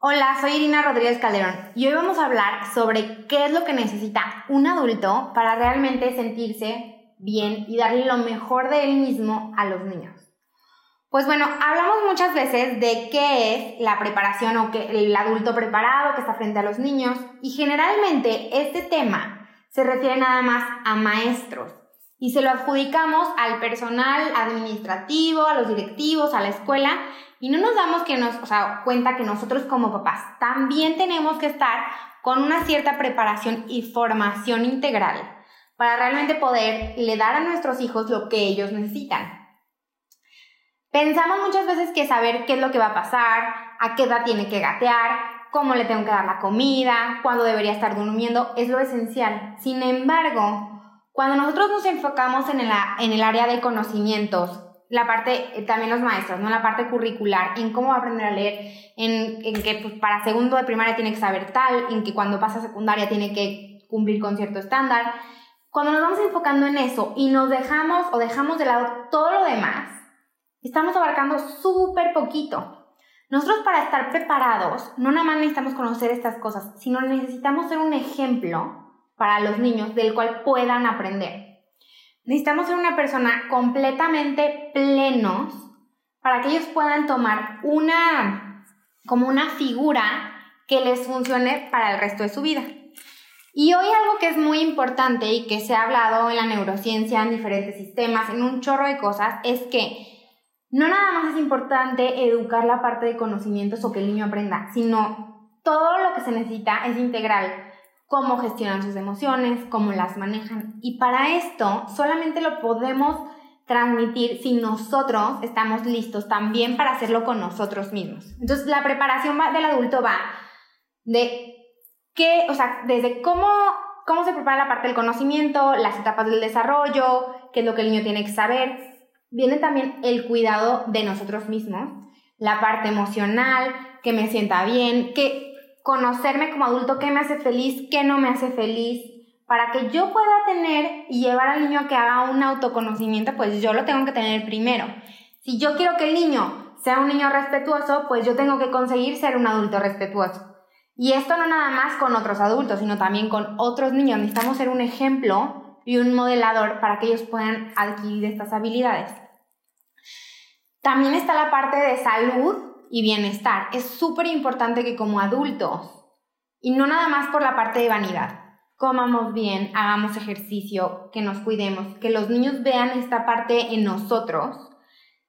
Hola, soy Irina Rodríguez Calderón y hoy vamos a hablar sobre qué es lo que necesita un adulto para realmente sentirse bien y darle lo mejor de él mismo a los niños. Pues bueno, hablamos muchas veces de qué es la preparación o que el adulto preparado que está frente a los niños y generalmente este tema se refiere nada más a maestros y se lo adjudicamos al personal administrativo, a los directivos, a la escuela y no nos damos que nos, cuenta que nosotros como papás también tenemos que estar con una cierta preparación y formación integral para realmente poder le dar a nuestros hijos lo que ellos necesitan. Pensamos muchas veces que saber qué es lo que va a pasar, a qué edad tiene que gatear, cómo le tengo que dar la comida, cuándo debería estar durmiendo, es lo esencial. Sin embargo, cuando nosotros nos enfocamos en el, en el área de conocimientos, la parte, eh, también los maestros, ¿no? La parte curricular, en cómo va a aprender a leer, en, en que pues, para segundo de primaria tiene que saber tal, en que cuando pasa a secundaria tiene que cumplir con cierto estándar. Cuando nos vamos enfocando en eso y nos dejamos o dejamos de lado todo lo demás, estamos abarcando súper poquito. Nosotros para estar preparados, no nada más necesitamos conocer estas cosas, sino necesitamos ser un ejemplo para los niños del cual puedan aprender. Necesitamos ser una persona completamente plenos para que ellos puedan tomar una, como una figura que les funcione para el resto de su vida. Y hoy algo que es muy importante y que se ha hablado en la neurociencia, en diferentes sistemas, en un chorro de cosas, es que no nada más es importante educar la parte de conocimientos o que el niño aprenda, sino todo lo que se necesita es integral cómo gestionan sus emociones, cómo las manejan. Y para esto solamente lo podemos transmitir si nosotros estamos listos también para hacerlo con nosotros mismos. Entonces, la preparación del adulto va de qué, o sea, desde cómo, cómo se prepara la parte del conocimiento, las etapas del desarrollo, qué es lo que el niño tiene que saber. Viene también el cuidado de nosotros mismos, la parte emocional, que me sienta bien, que conocerme como adulto, qué me hace feliz, qué no me hace feliz, para que yo pueda tener y llevar al niño a que haga un autoconocimiento, pues yo lo tengo que tener primero. Si yo quiero que el niño sea un niño respetuoso, pues yo tengo que conseguir ser un adulto respetuoso. Y esto no nada más con otros adultos, sino también con otros niños. Necesitamos ser un ejemplo y un modelador para que ellos puedan adquirir estas habilidades. También está la parte de salud y bienestar. Es súper importante que como adultos, y no nada más por la parte de vanidad, comamos bien, hagamos ejercicio, que nos cuidemos, que los niños vean esta parte en nosotros,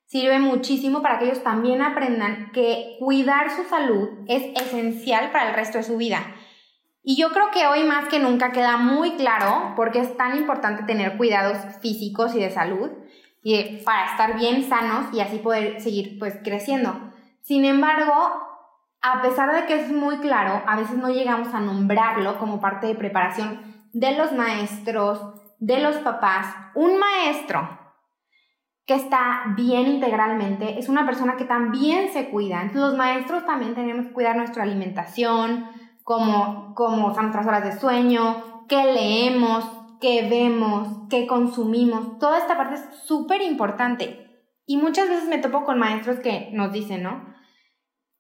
sirve muchísimo para que ellos también aprendan que cuidar su salud es esencial para el resto de su vida. Y yo creo que hoy más que nunca queda muy claro porque es tan importante tener cuidados físicos y de salud y para estar bien sanos y así poder seguir pues creciendo. Sin embargo, a pesar de que es muy claro, a veces no llegamos a nombrarlo como parte de preparación de los maestros, de los papás. Un maestro que está bien integralmente es una persona que también se cuida. Entonces, los maestros también tenemos que cuidar nuestra alimentación, como, como son nuestras horas de sueño, qué leemos, qué vemos, qué consumimos. Toda esta parte es súper importante. Y muchas veces me topo con maestros que nos dicen, ¿no?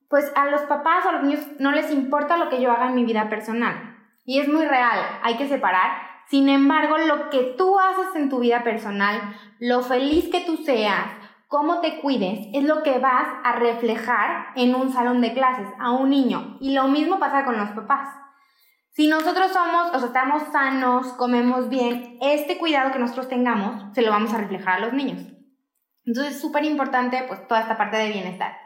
Pues a los papás o a los niños no les importa lo que yo haga en mi vida personal. Y es muy real, hay que separar. Sin embargo, lo que tú haces en tu vida personal, lo feliz que tú seas, cómo te cuides, es lo que vas a reflejar en un salón de clases a un niño. Y lo mismo pasa con los papás. Si nosotros somos, o sea, estamos sanos, comemos bien, este cuidado que nosotros tengamos se lo vamos a reflejar a los niños. Entonces es súper importante pues toda esta parte de bienestar.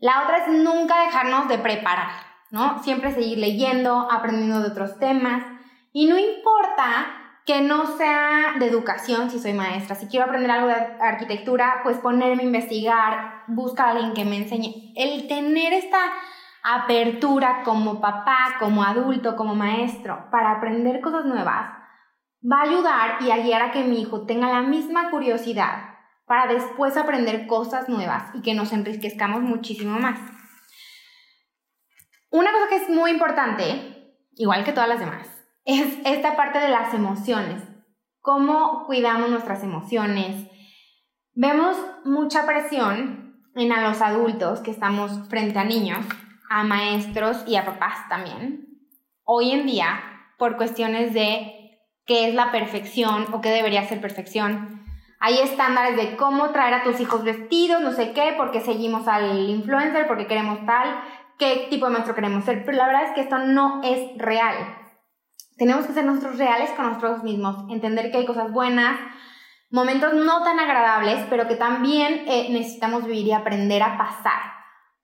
La otra es nunca dejarnos de preparar, ¿no? Siempre seguir leyendo, aprendiendo de otros temas y no importa que no sea de educación si soy maestra. Si quiero aprender algo de arquitectura, pues ponerme a investigar, buscar a alguien que me enseñe. El tener esta apertura como papá, como adulto, como maestro, para aprender cosas nuevas, va a ayudar y a guiar a que mi hijo tenga la misma curiosidad para después aprender cosas nuevas y que nos enriquezcamos muchísimo más. Una cosa que es muy importante, igual que todas las demás, es esta parte de las emociones. Cómo cuidamos nuestras emociones. Vemos mucha presión en a los adultos que estamos frente a niños, a maestros y a papás también. Hoy en día, por cuestiones de qué es la perfección o qué debería ser perfección, hay estándares de cómo traer a tus hijos vestidos, no sé qué, porque seguimos al influencer, porque queremos tal, qué tipo de maestro queremos ser. Pero la verdad es que esto no es real. Tenemos que ser nosotros reales con nosotros mismos, entender que hay cosas buenas, momentos no tan agradables, pero que también eh, necesitamos vivir y aprender a pasar,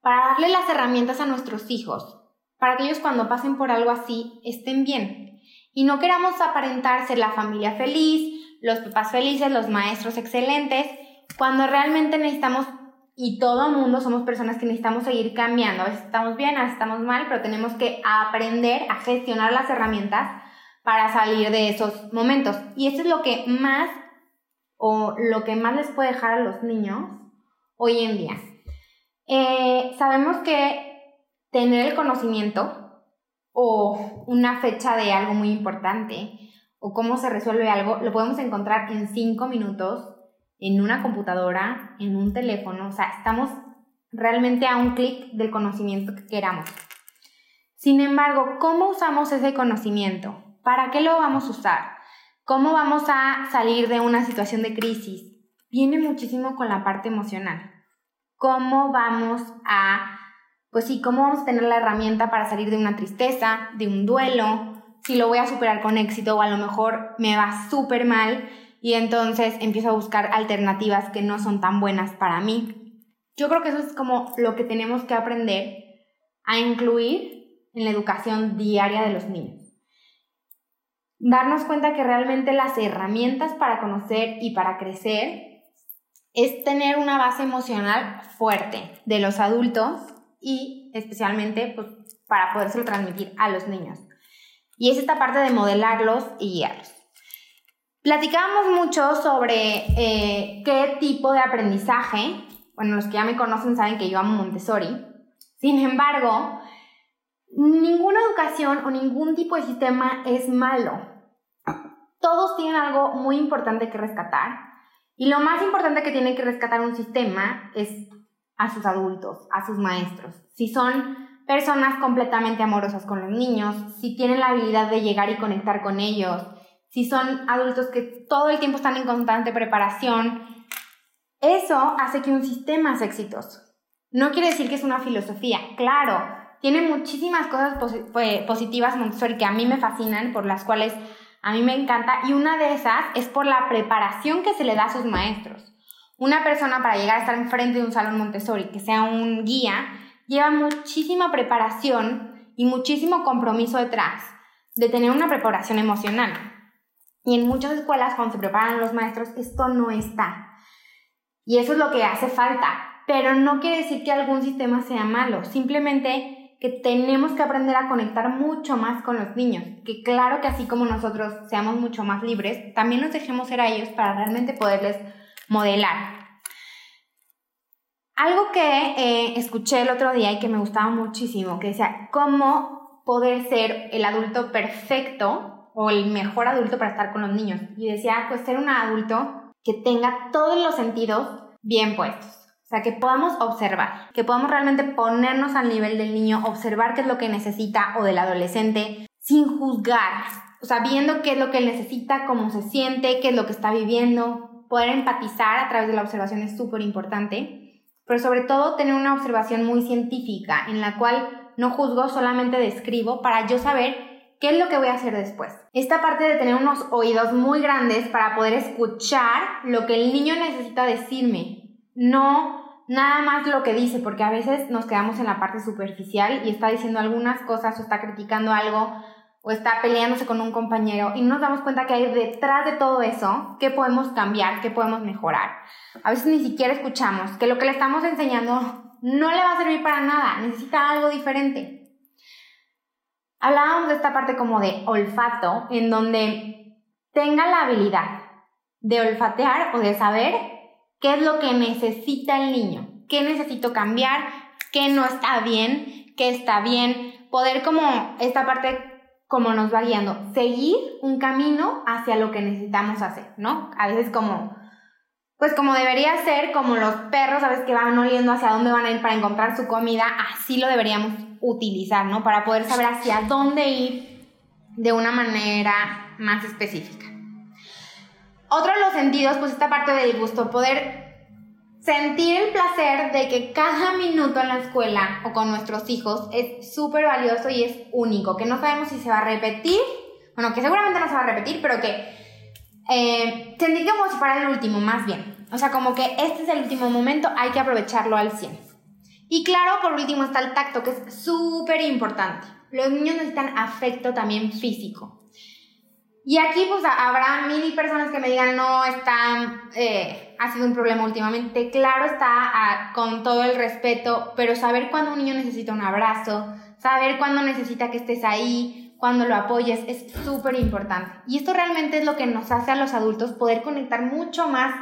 para darle las herramientas a nuestros hijos, para que ellos cuando pasen por algo así estén bien. Y no queramos aparentar ser la familia feliz, los papás felices, los maestros excelentes, cuando realmente necesitamos, y todo el mundo somos personas que necesitamos seguir cambiando, a veces estamos bien, a veces estamos mal, pero tenemos que aprender a gestionar las herramientas para salir de esos momentos. Y esto es lo que más, o lo que más les puede dejar a los niños hoy en día. Eh, sabemos que tener el conocimiento o una fecha de algo muy importante o cómo se resuelve algo, lo podemos encontrar en cinco minutos en una computadora, en un teléfono, o sea, estamos realmente a un clic del conocimiento que queramos. Sin embargo, ¿cómo usamos ese conocimiento? ¿Para qué lo vamos a usar? ¿Cómo vamos a salir de una situación de crisis? Viene muchísimo con la parte emocional. ¿Cómo vamos a, pues sí, cómo vamos a tener la herramienta para salir de una tristeza, de un duelo, si lo voy a superar con éxito o a lo mejor me va súper mal y entonces empiezo a buscar alternativas que no son tan buenas para mí. Yo creo que eso es como lo que tenemos que aprender a incluir en la educación diaria de los niños. Darnos cuenta que realmente las herramientas para conocer y para crecer es tener una base emocional fuerte de los adultos y especialmente pues, para podérselo transmitir a los niños. Y es esta parte de modelarlos y guiarlos. Platicábamos mucho sobre eh, qué tipo de aprendizaje, bueno, los que ya me conocen saben que yo amo Montessori, sin embargo, ninguna educación o ningún tipo de sistema es malo. Todos tienen algo muy importante que rescatar y lo más importante que tiene que rescatar un sistema es a sus adultos, a sus maestros. Si son personas completamente amorosas con los niños, si tienen la habilidad de llegar y conectar con ellos, si son adultos que todo el tiempo están en constante preparación, eso hace que un sistema sea exitoso. No quiere decir que es una filosofía, claro, tiene muchísimas cosas positivas Montessori que a mí me fascinan, por las cuales a mí me encanta, y una de esas es por la preparación que se le da a sus maestros. Una persona para llegar a estar enfrente de un salón Montessori, que sea un guía, lleva muchísima preparación y muchísimo compromiso detrás de tener una preparación emocional. Y en muchas escuelas cuando se preparan los maestros esto no está. Y eso es lo que hace falta. Pero no quiere decir que algún sistema sea malo, simplemente que tenemos que aprender a conectar mucho más con los niños. Que claro que así como nosotros seamos mucho más libres, también nos dejemos ser a ellos para realmente poderles modelar. Algo que eh, escuché el otro día y que me gustaba muchísimo, que decía, ¿cómo poder ser el adulto perfecto o el mejor adulto para estar con los niños? Y decía, pues ser un adulto que tenga todos los sentidos bien puestos. O sea, que podamos observar, que podamos realmente ponernos al nivel del niño, observar qué es lo que necesita o del adolescente, sin juzgar, o sea, viendo qué es lo que necesita, cómo se siente, qué es lo que está viviendo, poder empatizar a través de la observación es súper importante pero sobre todo tener una observación muy científica en la cual no juzgo, solamente describo para yo saber qué es lo que voy a hacer después. Esta parte de tener unos oídos muy grandes para poder escuchar lo que el niño necesita decirme, no nada más lo que dice, porque a veces nos quedamos en la parte superficial y está diciendo algunas cosas o está criticando algo o está peleándose con un compañero y no nos damos cuenta que hay detrás de todo eso, qué podemos cambiar, qué podemos mejorar. A veces ni siquiera escuchamos, que lo que le estamos enseñando no le va a servir para nada, necesita algo diferente. Hablábamos de esta parte como de olfato, en donde tenga la habilidad de olfatear o de saber qué es lo que necesita el niño, qué necesito cambiar, qué no está bien, qué está bien, poder como esta parte como nos va guiando, seguir un camino hacia lo que necesitamos hacer, ¿no? A veces como, pues como debería ser, como los perros, ¿sabes? Que van oliendo hacia dónde van a ir para encontrar su comida, así lo deberíamos utilizar, ¿no? Para poder saber hacia dónde ir de una manera más específica. Otro de los sentidos, pues esta parte del gusto, poder sentir el placer de que cada minuto en la escuela o con nuestros hijos es súper valioso y es único, que no sabemos si se va a repetir, bueno, que seguramente no se va a repetir, pero que eh, sentir como si fuera el último, más bien. O sea, como que este es el último momento, hay que aprovecharlo al 100. Y claro, por último está el tacto, que es súper importante. Los niños necesitan afecto también físico. Y aquí pues habrá mil personas que me digan, no, está, eh, ha sido un problema últimamente. Claro está, con todo el respeto, pero saber cuándo un niño necesita un abrazo, saber cuándo necesita que estés ahí, cuándo lo apoyes, es súper importante. Y esto realmente es lo que nos hace a los adultos poder conectar mucho más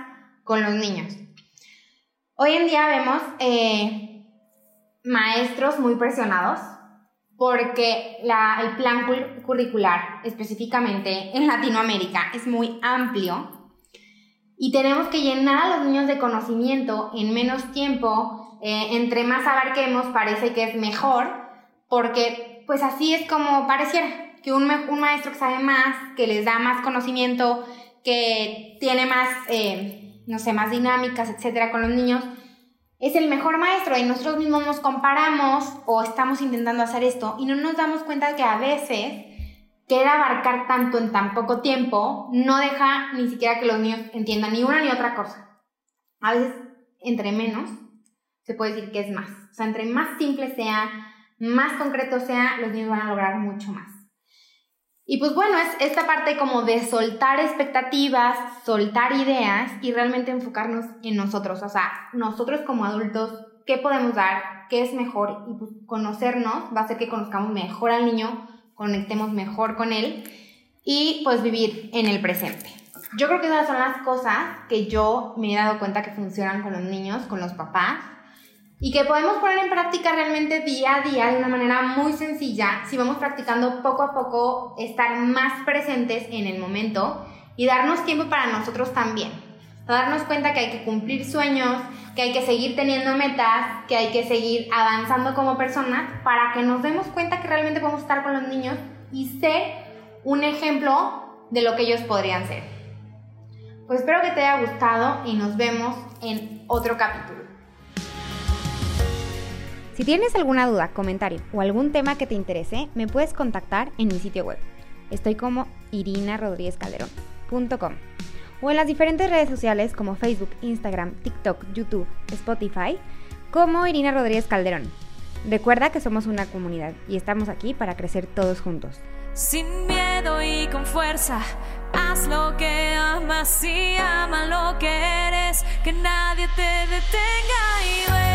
con los niños. Hoy en día vemos eh, maestros muy presionados porque el plan curricular, específicamente en Latinoamérica, es muy amplio y tenemos que llenar a los niños de conocimiento en menos tiempo, eh, entre más abarquemos parece que es mejor, porque pues así es como pareciera, que un, maestro que sabe más, que les da más conocimiento, que tiene más, eh, no sé, más dinámicas, etcétera, con los niños, es el mejor maestro. Y nosotros mismos nos comparamos o estamos intentando hacer esto y no nos damos cuenta que a veces querer abarcar tanto en tan poco tiempo no deja ni siquiera que los niños entiendan ni una ni otra cosa. A veces, entre menos, se puede decir que es más. O sea, entre más simple sea, más concreto sea, los niños van a lograr mucho más. Y pues bueno, es esta parte como de soltar expectativas, soltar ideas y realmente enfocarnos en nosotros, o sea, nosotros como adultos, ¿qué podemos dar? ¿Qué es mejor? Y pues conocernos va a hacer que conozcamos mejor al niño, conectemos mejor con él y pues vivir en el presente. Yo creo que esas son las cosas que yo me he dado cuenta que funcionan con los niños, con los papás y que podemos poner en práctica realmente día a día de una manera muy sencilla si vamos practicando poco a poco estar más presentes en el momento y darnos tiempo para nosotros también. Darnos cuenta que hay que cumplir sueños, que hay que seguir teniendo metas, que hay que seguir avanzando como personas para que nos demos cuenta que realmente podemos estar con los niños y ser un ejemplo de lo que ellos podrían ser. Pues espero que te haya gustado y nos vemos en otro capítulo. Si tienes alguna duda, comentario o algún tema que te interese, me puedes contactar en mi sitio web. Estoy como irinarodríguezcalderón.com o en las diferentes redes sociales como Facebook, Instagram, TikTok, YouTube, Spotify, como Irina Rodríguez Calderón. Recuerda que somos una comunidad y estamos aquí para crecer todos juntos. Sin miedo y con fuerza, haz lo que amas y ama lo que eres, que nadie te detenga y